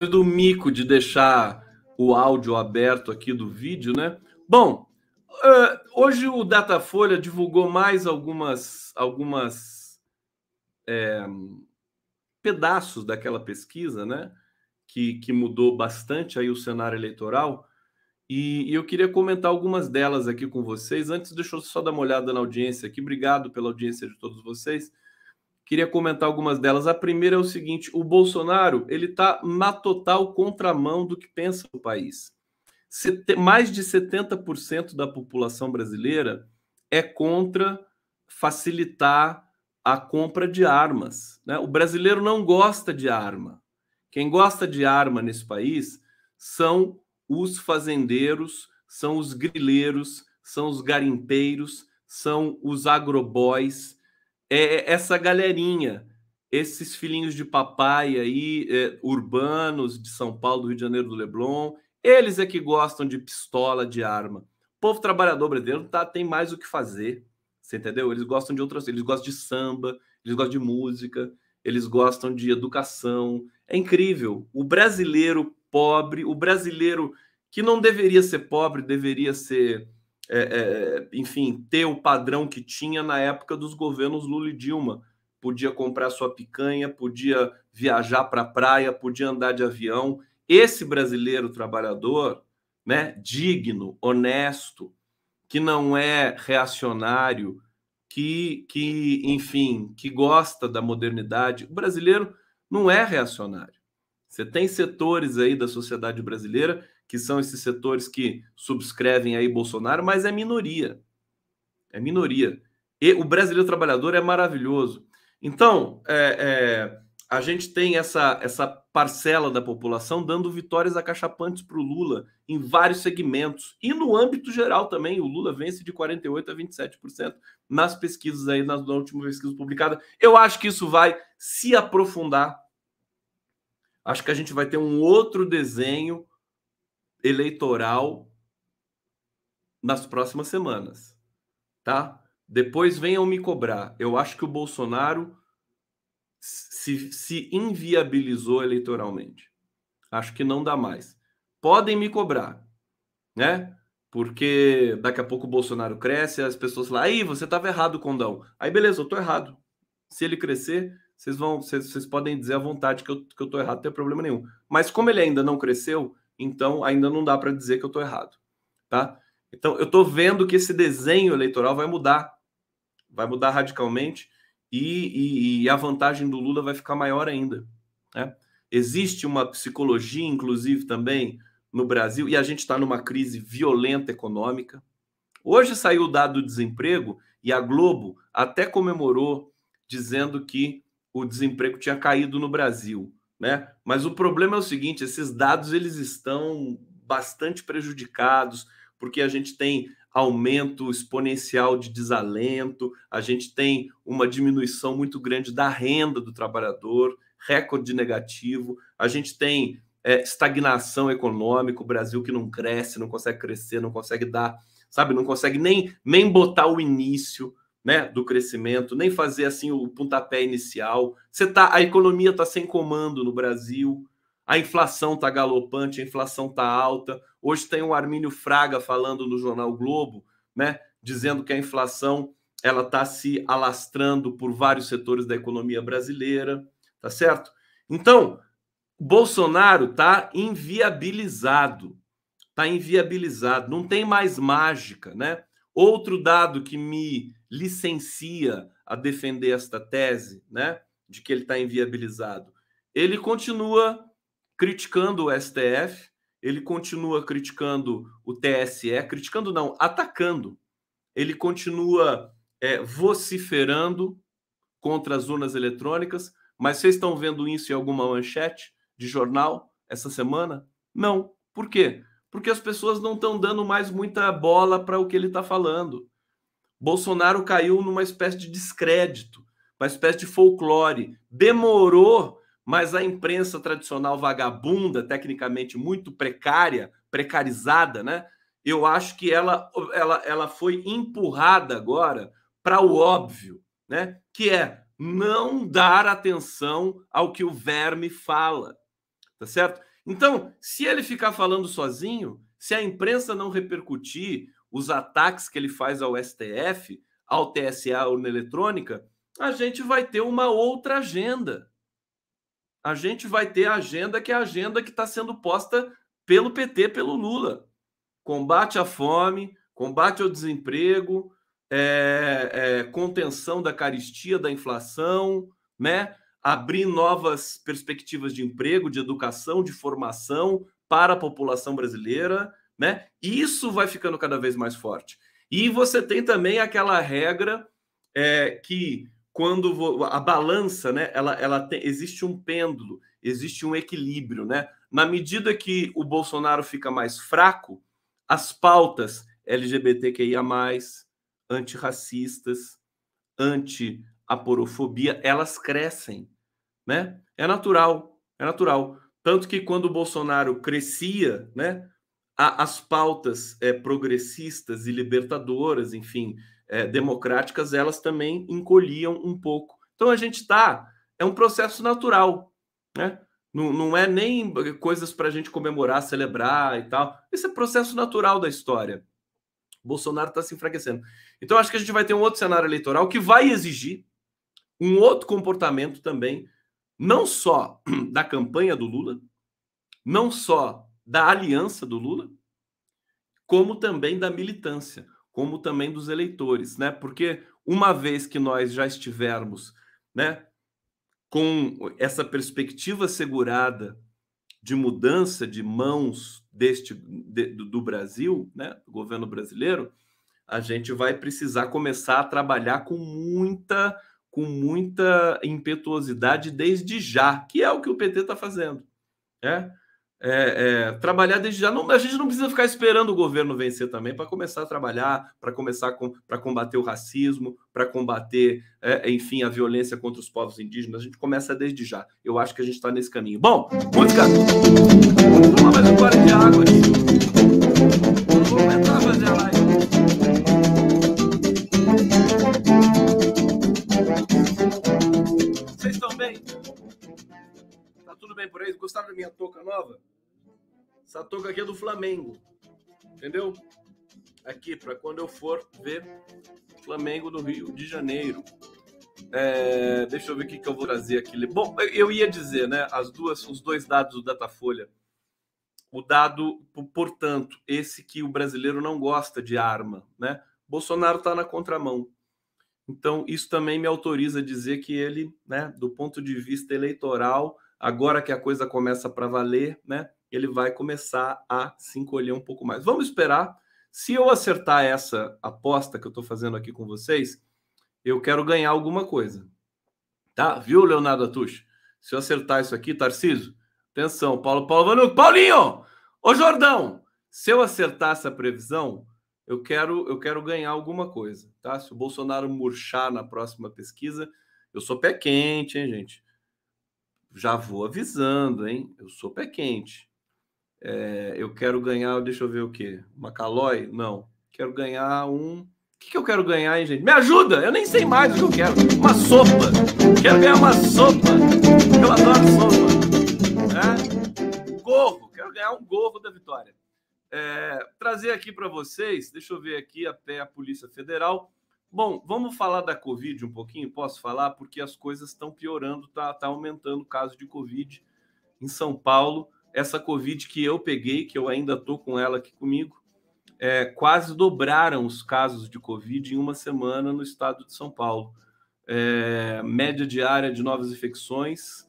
do Do mico de deixar o áudio aberto aqui do vídeo, né? Bom, uh, hoje o Datafolha divulgou mais algumas, algumas é, pedaços daquela pesquisa, né? Que, que mudou bastante aí o cenário eleitoral. E, e, eu queria comentar algumas delas aqui com vocês. Antes, deixa eu só dar uma olhada na audiência aqui. Obrigado pela audiência de todos vocês. Queria comentar algumas delas. A primeira é o seguinte: o Bolsonaro ele está na total contramão do que pensa o país. Sete, mais de 70% da população brasileira é contra facilitar a compra de armas. Né? O brasileiro não gosta de arma. Quem gosta de arma nesse país são os fazendeiros, são os grileiros, são os garimpeiros, são os agroboys, é essa galerinha esses filhinhos de papai aí, é, urbanos de São Paulo, do Rio de Janeiro, do Leblon, eles é que gostam de pistola, de arma. O povo trabalhador brasileiro tá, tem mais o que fazer. Você entendeu? Eles gostam de outras, eles gostam de samba, eles gostam de música, eles gostam de educação. É incrível. O brasileiro pobre, o brasileiro que não deveria ser pobre, deveria ser, é, é, enfim, ter o padrão que tinha na época dos governos Lula e Dilma. Podia comprar sua picanha, podia viajar para a praia, podia andar de avião. Esse brasileiro trabalhador, né, digno, honesto, que não é reacionário, que, que, enfim, que gosta da modernidade. O brasileiro não é reacionário. Você tem setores aí da sociedade brasileira que são esses setores que subscrevem aí Bolsonaro, mas é minoria. É minoria. E o brasileiro trabalhador é maravilhoso. Então, é, é, a gente tem essa, essa parcela da população dando vitórias acachapantes para o Lula em vários segmentos. E no âmbito geral também, o Lula vence de 48% a 27% nas pesquisas aí, na, na última pesquisa publicada. Eu acho que isso vai se aprofundar. Acho que a gente vai ter um outro desenho eleitoral nas próximas semanas, tá? Depois venham me cobrar. Eu acho que o Bolsonaro se, se inviabilizou eleitoralmente. Acho que não dá mais. Podem me cobrar, né? Porque daqui a pouco o Bolsonaro cresce, as pessoas falam, aí você estava errado, Condão. Aí beleza, eu estou errado. Se ele crescer, vocês vão, vocês, vocês, podem dizer à vontade que eu, que eu tô errado, não tem problema nenhum. Mas como ele ainda não cresceu, então ainda não dá para dizer que eu estou errado, tá? Então eu estou vendo que esse desenho eleitoral vai mudar, vai mudar radicalmente e, e, e a vantagem do Lula vai ficar maior ainda. Né? Existe uma psicologia, inclusive, também no Brasil, e a gente está numa crise violenta econômica. Hoje saiu o dado do desemprego e a Globo até comemorou, dizendo que o desemprego tinha caído no Brasil. Né? Mas o problema é o seguinte: esses dados eles estão bastante prejudicados, porque a gente tem aumento exponencial de desalento, a gente tem uma diminuição muito grande da renda do trabalhador, recorde negativo, a gente tem é, estagnação econômica, o Brasil que não cresce, não consegue crescer, não consegue dar, sabe, não consegue nem, nem botar o início né, do crescimento, nem fazer assim o pontapé inicial. Você tá, a economia está sem comando no Brasil, a inflação está galopante, a inflação está alta. Hoje tem o Armínio Fraga falando no jornal Globo, né, dizendo que a inflação ela está se alastrando por vários setores da economia brasileira, tá certo? Então, Bolsonaro está inviabilizado, está inviabilizado, não tem mais mágica, né? Outro dado que me licencia a defender esta tese, né, de que ele está inviabilizado, ele continua criticando o STF, ele continua criticando o TSE, criticando não, atacando. Ele continua é, vociferando contra as urnas eletrônicas, mas vocês estão vendo isso em alguma manchete de jornal essa semana? Não. Por quê? Porque as pessoas não estão dando mais muita bola para o que ele está falando. Bolsonaro caiu numa espécie de descrédito, uma espécie de folclore. Demorou mas a imprensa tradicional vagabunda, tecnicamente muito precária, precarizada, né? Eu acho que ela, ela, ela foi empurrada agora para o óbvio, né? Que é não dar atenção ao que o verme fala, tá certo? Então, se ele ficar falando sozinho, se a imprensa não repercutir os ataques que ele faz ao STF, ao TSA, ou na eletrônica, a gente vai ter uma outra agenda a gente vai ter a agenda que é a agenda que está sendo posta pelo PT, pelo Lula. Combate à fome, combate ao desemprego, é, é, contenção da caristia, da inflação, né? abrir novas perspectivas de emprego, de educação, de formação para a população brasileira, né? Isso vai ficando cada vez mais forte. E você tem também aquela regra é, que quando a balança, né, ela, ela tem, existe um pêndulo, existe um equilíbrio, né? Na medida que o Bolsonaro fica mais fraco, as pautas LGBTQIA+, antirracistas, anti-aporofobia, elas crescem. né? É natural, é natural. Tanto que quando o Bolsonaro crescia, né, a, as pautas é, progressistas e libertadoras, enfim, é, democráticas, elas também encolhiam um pouco. Então a gente está, é um processo natural, né? Não, não é nem coisas para a gente comemorar, celebrar e tal. Esse é processo natural da história. Bolsonaro está se enfraquecendo. Então, acho que a gente vai ter um outro cenário eleitoral que vai exigir um outro comportamento também, não só da campanha do Lula, não só da aliança do Lula, como também da militância, como também dos eleitores, né? Porque uma vez que nós já estivermos, né, com essa perspectiva segurada de mudança de mãos deste de, do Brasil, né, do governo brasileiro, a gente vai precisar começar a trabalhar com muita com muita impetuosidade desde já, que é o que o PT está fazendo. Né? É, é, trabalhar desde já. Não, a gente não precisa ficar esperando o governo vencer também para começar a trabalhar, para começar com, para combater o racismo, para combater, é, enfim, a violência contra os povos indígenas. A gente começa desde já. Eu acho que a gente está nesse caminho. Bom, vamos tomar Essa touca aqui é do Flamengo. Entendeu? Aqui, para quando eu for ver Flamengo do Rio de Janeiro. É, deixa eu ver o que, que eu vou trazer aqui. Bom, eu ia dizer, né? As duas, os dois dados do Datafolha. O dado, portanto, esse que o brasileiro não gosta de arma, né? Bolsonaro está na contramão. Então, isso também me autoriza a dizer que ele, né, do ponto de vista eleitoral, agora que a coisa começa para valer, né? Ele vai começar a se encolher um pouco mais. Vamos esperar. Se eu acertar essa aposta que eu estou fazendo aqui com vocês, eu quero ganhar alguma coisa. Tá? Viu, Leonardo Atush? Se eu acertar isso aqui, Tarciso, atenção, Paulo Paulo Vanucci. Paulinho! Ô, Jordão! Se eu acertar essa previsão, eu quero eu quero ganhar alguma coisa, tá? Se o Bolsonaro murchar na próxima pesquisa, eu sou pé quente, hein, gente? já vou avisando, hein? Eu sou pé quente. É, eu quero ganhar, deixa eu ver o quê? Uma calói? Não. Quero ganhar um. O que, que eu quero ganhar, hein, gente? Me ajuda! Eu nem sei mais o que eu quero. Uma sopa! Quero ganhar uma sopa! Eu adoro sopa! É? Gorro! Quero ganhar um gorro da vitória. É, trazer aqui para vocês, deixa eu ver aqui até a Polícia Federal Bom, vamos falar da Covid um pouquinho? Posso falar? Porque as coisas estão piorando, tá, tá aumentando o caso de Covid em São Paulo. Essa Covid que eu peguei, que eu ainda tô com ela aqui comigo, é, quase dobraram os casos de Covid em uma semana no estado de São Paulo. É, média diária de novas infecções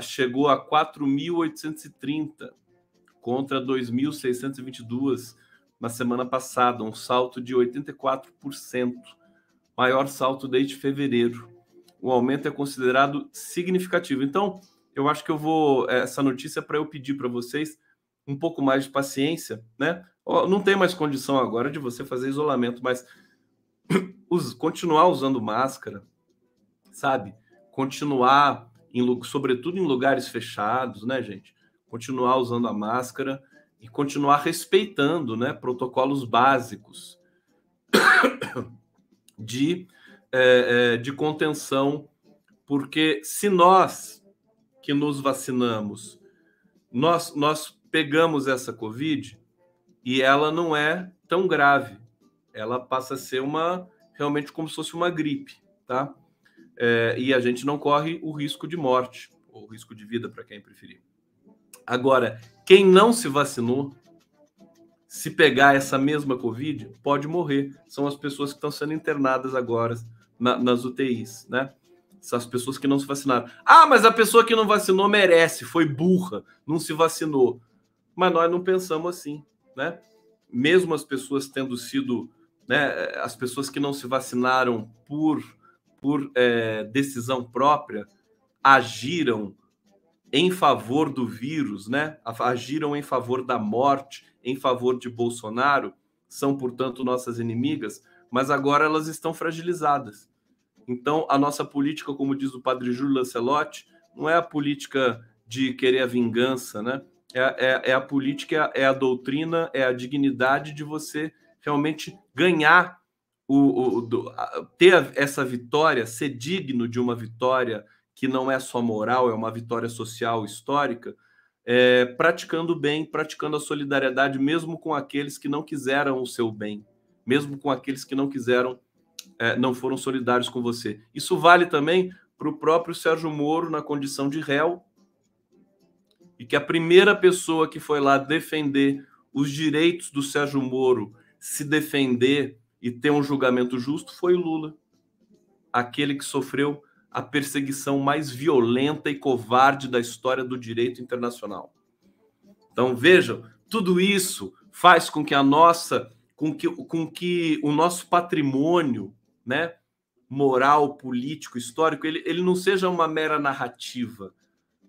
chegou a 4.830 contra 2.622 na semana passada, um salto de 84% maior salto desde fevereiro. O aumento é considerado significativo. Então, eu acho que eu vou essa notícia para eu pedir para vocês um pouco mais de paciência, né? Não tem mais condição agora de você fazer isolamento, mas continuar usando máscara, sabe? Continuar, em, sobretudo em lugares fechados, né, gente? Continuar usando a máscara e continuar respeitando, né, protocolos básicos de, é, é, de contenção, porque se nós que nos vacinamos, nós, nós pegamos essa Covid e ela não é tão grave, ela passa a ser uma realmente como se fosse uma gripe, tá? É, e a gente não corre o risco de morte, ou risco de vida, para quem preferir. Agora, quem não se vacinou, se pegar essa mesma Covid, pode morrer. São as pessoas que estão sendo internadas agora na, nas UTIs, né? As pessoas que não se vacinaram. Ah, mas a pessoa que não vacinou merece, foi burra, não se vacinou. Mas nós não pensamos assim, né? Mesmo as pessoas tendo sido, né? As pessoas que não se vacinaram por, por é, decisão própria agiram em favor do vírus, né? Agiram em favor da morte, em favor de Bolsonaro, são, portanto, nossas inimigas, mas agora elas estão fragilizadas. Então, a nossa política, como diz o padre Júlio Lancelotti, não é a política de querer a vingança, né? É, é, é a política, é a doutrina, é a dignidade de você realmente ganhar o, o do, ter essa vitória, ser digno de uma vitória que não é só moral, é uma vitória social histórica, é, praticando bem, praticando a solidariedade, mesmo com aqueles que não quiseram o seu bem, mesmo com aqueles que não quiseram, é, não foram solidários com você. Isso vale também para o próprio Sérgio Moro na condição de réu, e que a primeira pessoa que foi lá defender os direitos do Sérgio Moro, se defender e ter um julgamento justo foi o Lula, aquele que sofreu a perseguição mais violenta e covarde da história do direito internacional. Então vejam, tudo isso faz com que a nossa, com que, com que o nosso patrimônio, né, moral, político, histórico, ele, ele não seja uma mera narrativa.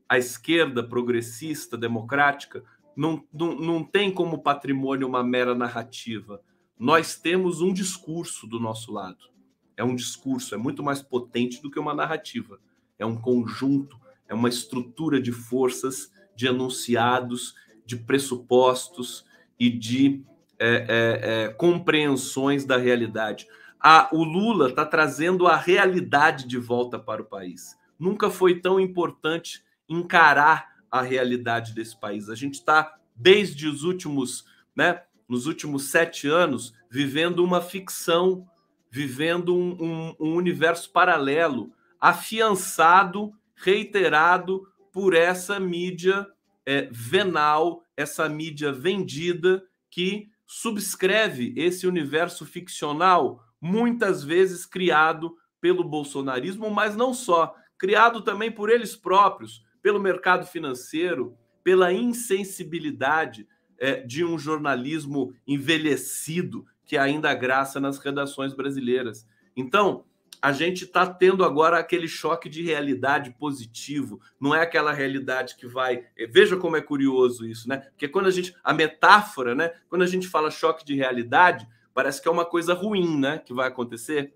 A esquerda progressista, democrática, não, não, não tem como patrimônio uma mera narrativa nós temos um discurso do nosso lado. É um discurso, é muito mais potente do que uma narrativa. É um conjunto, é uma estrutura de forças, de enunciados, de pressupostos e de é, é, é, compreensões da realidade. A, o Lula está trazendo a realidade de volta para o país. Nunca foi tão importante encarar a realidade desse país. A gente está, desde os últimos, né, nos últimos sete anos, vivendo uma ficção, vivendo um, um, um universo paralelo, afiançado, reiterado por essa mídia é, venal, essa mídia vendida que subscreve esse universo ficcional, muitas vezes criado pelo bolsonarismo, mas não só, criado também por eles próprios, pelo mercado financeiro, pela insensibilidade é, de um jornalismo envelhecido que ainda graça nas redações brasileiras. Então, a gente está tendo agora aquele choque de realidade positivo, não é aquela realidade que vai. É, veja como é curioso isso, né? Porque quando a gente. A metáfora, né? Quando a gente fala choque de realidade, parece que é uma coisa ruim, né? Que vai acontecer.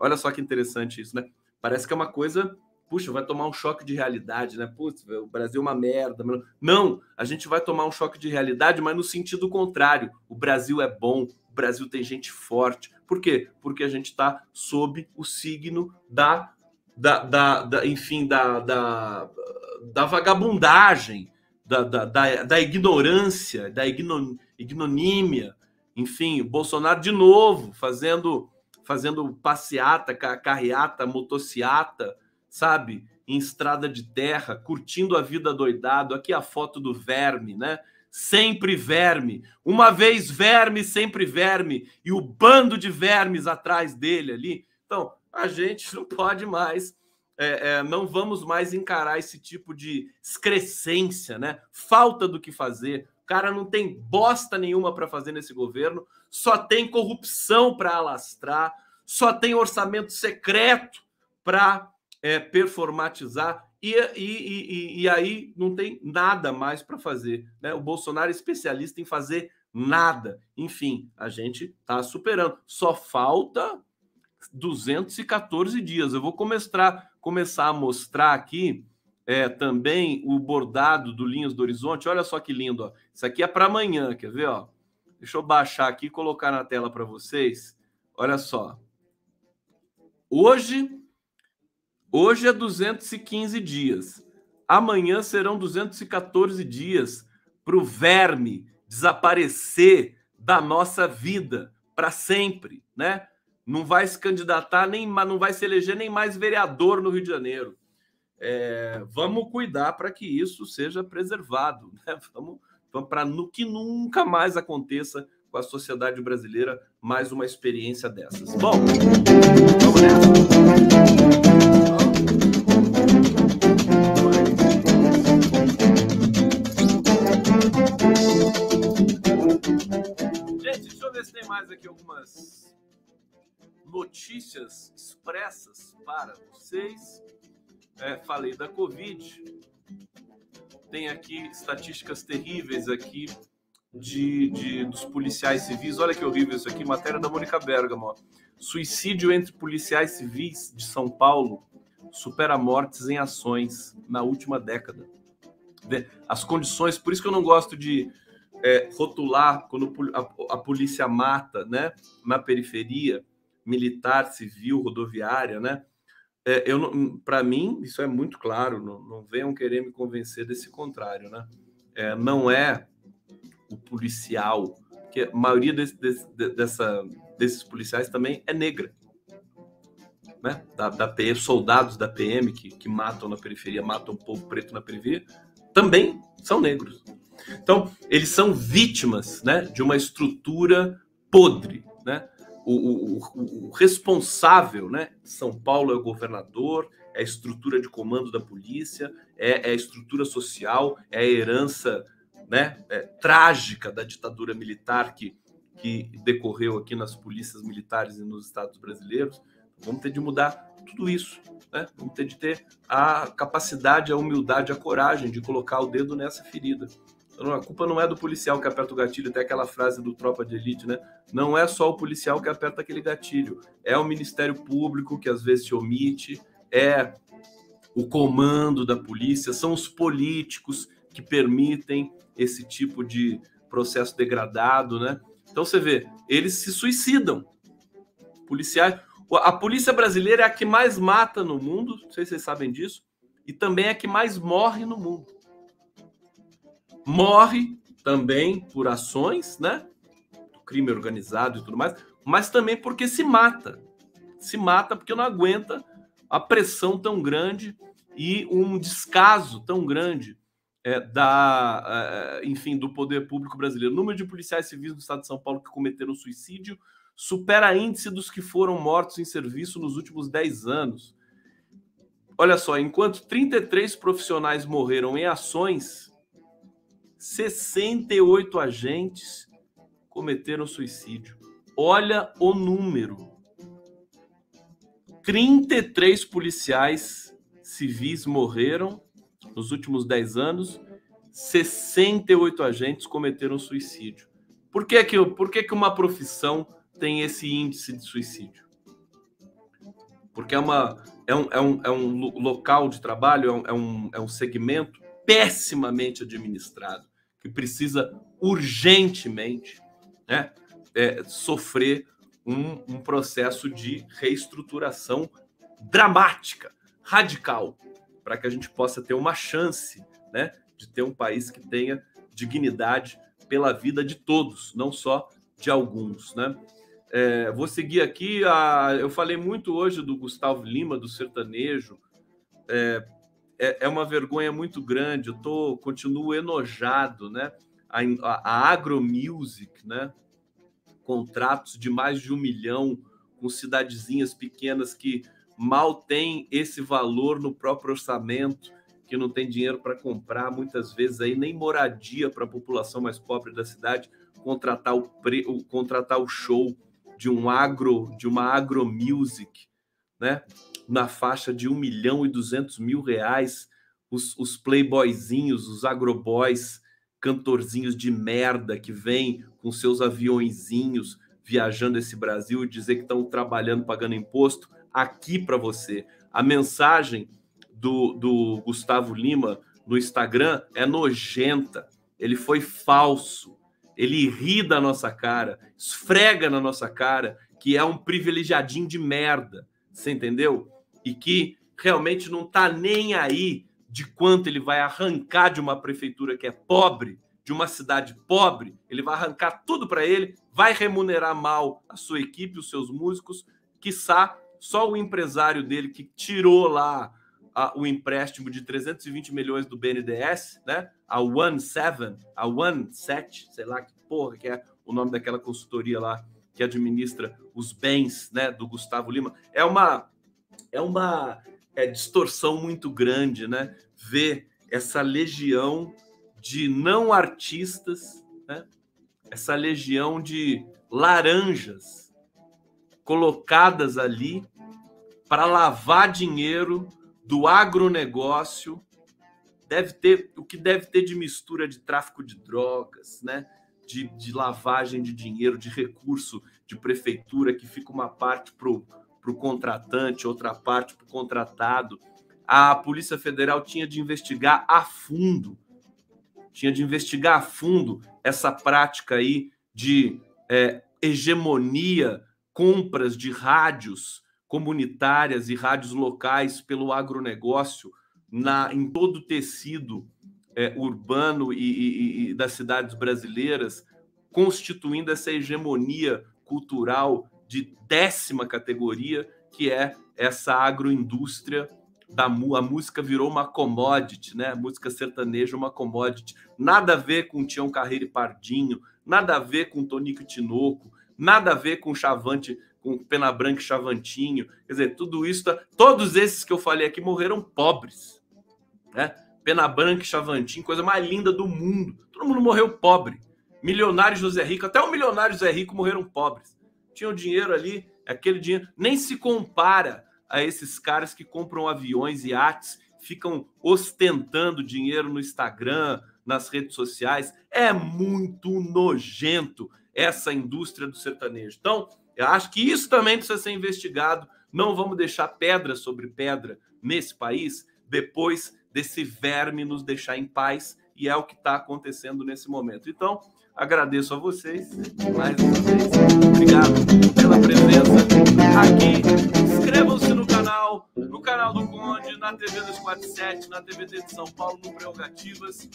Olha só que interessante isso, né? Parece que é uma coisa puxa, vai tomar um choque de realidade, né? Putz, o Brasil é uma merda. Não, a gente vai tomar um choque de realidade, mas no sentido contrário. O Brasil é bom, o Brasil tem gente forte. Por quê? Porque a gente está sob o signo da, da, da, da enfim, da, da, da vagabundagem, da, da, da, da ignorância, da igno, ignonímia. Enfim, Bolsonaro de novo fazendo fazendo passeata, carreata, motociata, sabe? Em estrada de terra, curtindo a vida doidado. Aqui a foto do verme, né? Sempre verme. Uma vez verme, sempre verme. E o bando de vermes atrás dele ali. Então, a gente não pode mais. É, é, não vamos mais encarar esse tipo de excrescência, né? Falta do que fazer. Cara não tem bosta nenhuma para fazer nesse governo, só tem corrupção para alastrar, só tem orçamento secreto para é, performatizar e, e, e, e, aí não tem nada mais para fazer. Né? O Bolsonaro é especialista em fazer nada. Enfim, a gente está superando. Só falta 214 dias. Eu vou começar, começar a mostrar aqui é, também o bordado do Linhas do Horizonte. Olha só que lindo. Ó. Isso aqui é para amanhã, quer ver? Ó? Deixa eu baixar aqui e colocar na tela para vocês. Olha só. Hoje Hoje é 215 dias. Amanhã serão 214 dias para o verme desaparecer da nossa vida para sempre, né? Não vai se candidatar nem, não vai se eleger nem mais vereador no Rio de Janeiro. É, vamos cuidar para que isso seja preservado, né? Vamos, vamos para que nunca mais aconteça com a sociedade brasileira mais uma experiência dessas. Bom, vamos nessa. tem mais aqui algumas notícias expressas para vocês. É, falei da Covid. Tem aqui estatísticas terríveis aqui de, de, dos policiais civis. Olha que horrível isso aqui, matéria da Mônica Bergamo. Suicídio entre policiais civis de São Paulo supera mortes em ações na última década. As condições, por isso que eu não gosto de é, rotular quando a, a, polícia mata, né, na periferia, militar, civil, rodoviária, né? É, eu para mim isso é muito claro. Não, não, venham querer me convencer desse contrário, né? É, não é o policial, que a maioria desse, desse, dessa, desses policiais também é negra, né? Da, da PM, soldados da PM que, que matam na periferia, matam o povo preto na periferia, também são negros. Então, eles são vítimas né, de uma estrutura podre. Né? O, o, o, responsável, né? São Paulo é o governador, é a estrutura de comando da polícia, é, é a estrutura social, é a herança né, é, trágica da ditadura militar que, que decorreu aqui nas polícias militares e nos estados brasileiros. Vamos ter de mudar tudo isso. Né? Vamos ter de ter a capacidade, a humildade, a coragem de colocar o dedo nessa ferida. A culpa não é do policial que aperta o gatilho, tem aquela frase do Tropa de Elite, né? Não é só o policial que aperta aquele gatilho, é o Ministério Público que às vezes se omite, é o comando da polícia, são os políticos que permitem esse tipo de processo degradado, né? Então você vê, eles se suicidam. Policiais, a polícia brasileira é a que mais mata no mundo, não sei se vocês sabem disso, e também é a que mais morre no mundo morre também por ações, né? Do crime organizado e tudo mais, mas também porque se mata. Se mata porque não aguenta a pressão tão grande e um descaso tão grande é, da, é, enfim, do poder público brasileiro. O número de policiais civis do estado de São Paulo que cometeram suicídio supera índice dos que foram mortos em serviço nos últimos 10 anos. Olha só, enquanto 33 profissionais morreram em ações, 68 agentes cometeram suicídio. Olha o número. 33 policiais civis morreram nos últimos 10 anos, 68 agentes cometeram suicídio. Por que, que, por que, que uma profissão tem esse índice de suicídio? Porque é, uma, é, um, é, um, é um local de trabalho, é um, é um, é um segmento pessimamente administrado que precisa urgentemente né, é, sofrer um, um processo de reestruturação dramática, radical, para que a gente possa ter uma chance né, de ter um país que tenha dignidade pela vida de todos, não só de alguns. Né? É, vou seguir aqui. A, eu falei muito hoje do Gustavo Lima, do sertanejo. É, é, é uma vergonha muito grande. Eu tô, continuo enojado, né? A, a, agromusic, né? Contratos de mais de um milhão com cidadezinhas pequenas que mal têm esse valor no próprio orçamento, que não tem dinheiro para comprar, muitas vezes aí nem moradia para a população mais pobre da cidade, contratar o, pre, o contratar o show de um agro, de uma agromusic, né? Na faixa de 1 milhão e 200 mil reais, os, os playboyzinhos, os agroboys, cantorzinhos de merda que vêm com seus aviõezinhos viajando esse Brasil e dizer que estão trabalhando, pagando imposto, aqui para você. A mensagem do, do Gustavo Lima no Instagram é nojenta. Ele foi falso. Ele ri da nossa cara, esfrega na nossa cara que é um privilegiadinho de merda. Você entendeu? E que realmente não está nem aí de quanto ele vai arrancar de uma prefeitura que é pobre, de uma cidade pobre, ele vai arrancar tudo para ele, vai remunerar mal a sua equipe, os seus músicos, quiçá só o empresário dele que tirou lá a, o empréstimo de 320 milhões do BNDES, né? A One Seven, a One Set, sei lá que porra que é o nome daquela consultoria lá que administra os bens, né, do Gustavo Lima. É uma é uma é, distorção muito grande, né? Ver essa legião de não artistas, né? essa legião de laranjas colocadas ali para lavar dinheiro do agronegócio. Deve ter o que deve ter de mistura de tráfico de drogas, né? De, de lavagem de dinheiro, de recurso de prefeitura, que fica uma parte para para o contratante, outra parte para o contratado. A Polícia Federal tinha de investigar a fundo, tinha de investigar a fundo essa prática aí de é, hegemonia, compras de rádios comunitárias e rádios locais pelo agronegócio na, em todo o tecido é, urbano e, e, e das cidades brasileiras, constituindo essa hegemonia cultural de décima categoria, que é essa agroindústria da a música virou uma commodity, né? A música sertaneja uma commodity. Nada a ver com Tião Carreiro e Pardinho, nada a ver com Tonico Tinoco, nada a ver com Chavante, com Pena Branca e Chavantinho. Quer dizer, tudo isso, tá... todos esses que eu falei aqui morreram pobres, né? Pena Branca e Chavantinho, coisa mais linda do mundo. Todo mundo morreu pobre. Milionário José Rico, até o milionário José Rico morreram pobres. Tinham dinheiro ali, aquele dinheiro nem se compara a esses caras que compram aviões e iates, ficam ostentando dinheiro no Instagram, nas redes sociais. É muito nojento essa indústria do sertanejo. Então, eu acho que isso também precisa ser investigado. Não vamos deixar pedra sobre pedra nesse país depois desse verme nos deixar em paz, e é o que está acontecendo nesse momento. Então, agradeço a vocês mais uma vez. Obrigado pela presença aqui. Inscrevam-se no canal, no canal do Conde, na TV 247, na TVT de São Paulo, no Prerrogativas.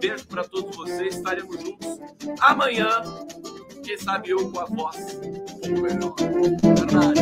Beijo para todos vocês, estaremos juntos amanhã. Quem sabe eu com a voz um pouco melhor. Verdade.